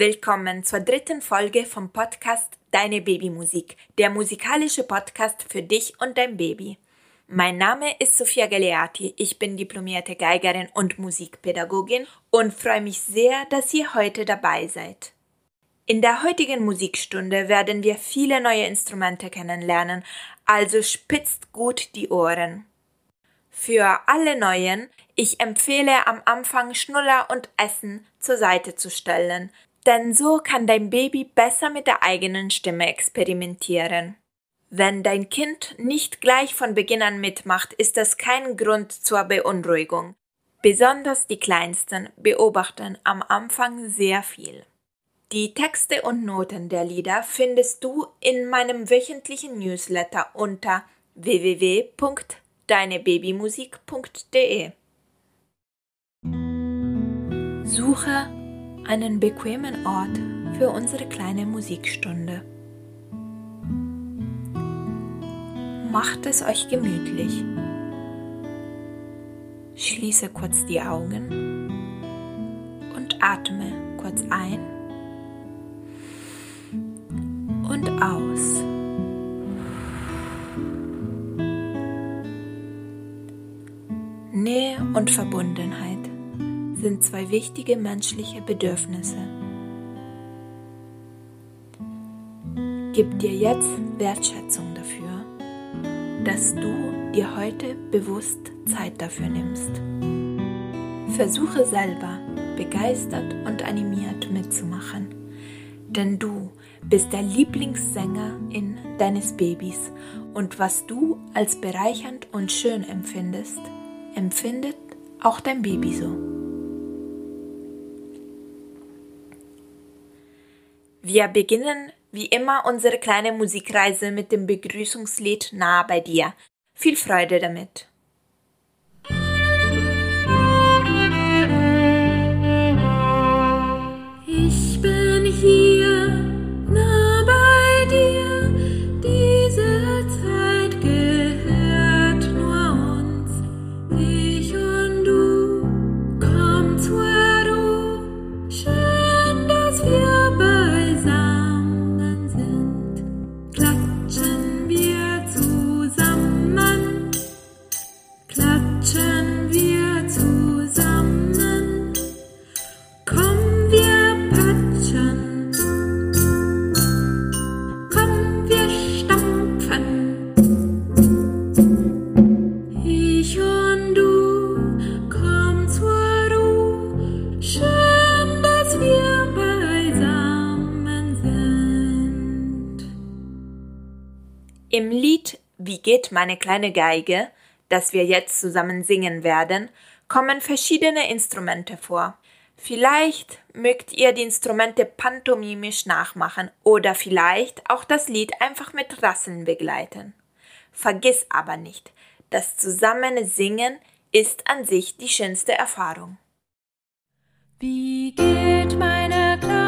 Willkommen zur dritten Folge vom Podcast Deine Babymusik, der musikalische Podcast für dich und dein Baby. Mein Name ist Sofia Galeati, ich bin diplomierte Geigerin und Musikpädagogin und freue mich sehr, dass ihr heute dabei seid. In der heutigen Musikstunde werden wir viele neue Instrumente kennenlernen, also spitzt gut die Ohren. Für alle Neuen, ich empfehle am Anfang Schnuller und Essen zur Seite zu stellen, denn so kann dein Baby besser mit der eigenen Stimme experimentieren. Wenn dein Kind nicht gleich von Beginn an mitmacht, ist das kein Grund zur Beunruhigung. Besonders die Kleinsten beobachten am Anfang sehr viel. Die Texte und Noten der Lieder findest du in meinem wöchentlichen Newsletter unter www.deinebabymusik.de. Suche einen bequemen Ort für unsere kleine Musikstunde. Macht es euch gemütlich. Schließe kurz die Augen und atme kurz ein und aus. Nähe und Verbundenheit sind zwei wichtige menschliche Bedürfnisse. Gib dir jetzt Wertschätzung dafür, dass du dir heute bewusst Zeit dafür nimmst. Versuche selber begeistert und animiert mitzumachen, denn du bist der Lieblingssänger in deines Babys und was du als bereichernd und schön empfindest, empfindet auch dein Baby so. Wir beginnen wie immer unsere kleine Musikreise mit dem Begrüßungslied Nah bei dir. Viel Freude damit. Wie geht meine kleine Geige, das wir jetzt zusammen singen werden, kommen verschiedene Instrumente vor. Vielleicht mögt ihr die Instrumente pantomimisch nachmachen oder vielleicht auch das Lied einfach mit Rasseln begleiten. Vergiss aber nicht, das zusammene Singen ist an sich die schönste Erfahrung. Wie geht meine kleine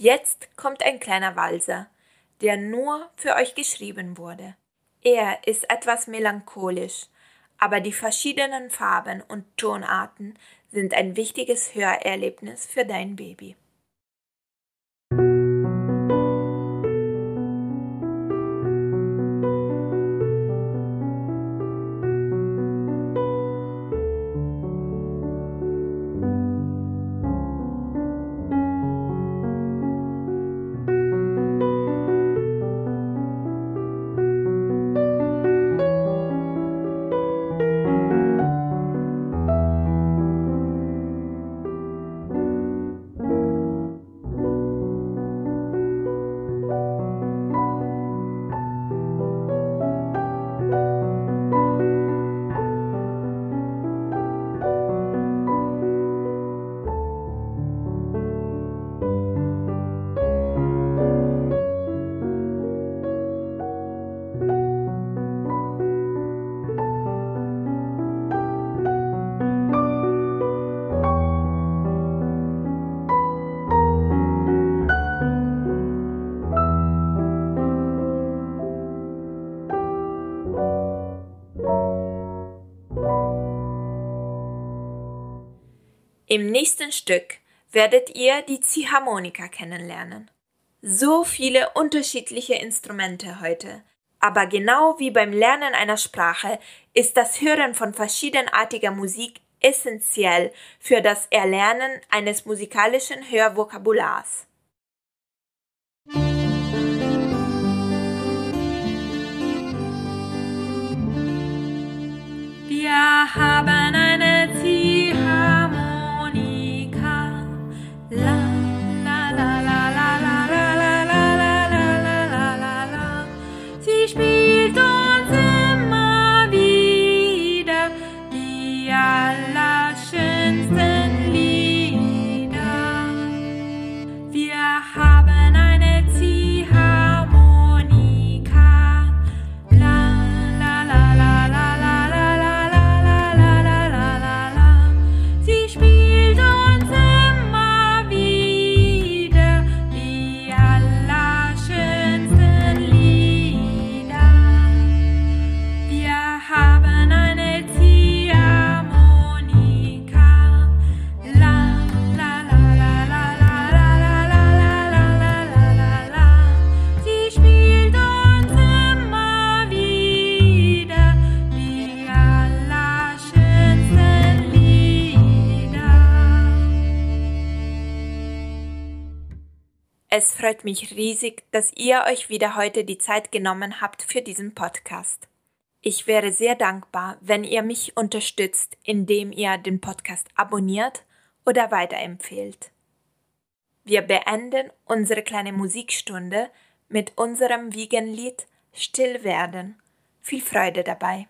Jetzt kommt ein kleiner Walser, der nur für euch geschrieben wurde. Er ist etwas melancholisch, aber die verschiedenen Farben und Tonarten sind ein wichtiges Hörerlebnis für dein Baby. Im nächsten Stück werdet ihr die Ziehharmonika kennenlernen. So viele unterschiedliche Instrumente heute. Aber genau wie beim Lernen einer Sprache ist das Hören von verschiedenartiger Musik essentiell für das Erlernen eines musikalischen Hörvokabulars. Es freut mich riesig, dass ihr euch wieder heute die Zeit genommen habt für diesen Podcast. Ich wäre sehr dankbar, wenn ihr mich unterstützt, indem ihr den Podcast abonniert oder weiterempfehlt. Wir beenden unsere kleine Musikstunde mit unserem Wiegenlied Still werden. Viel Freude dabei.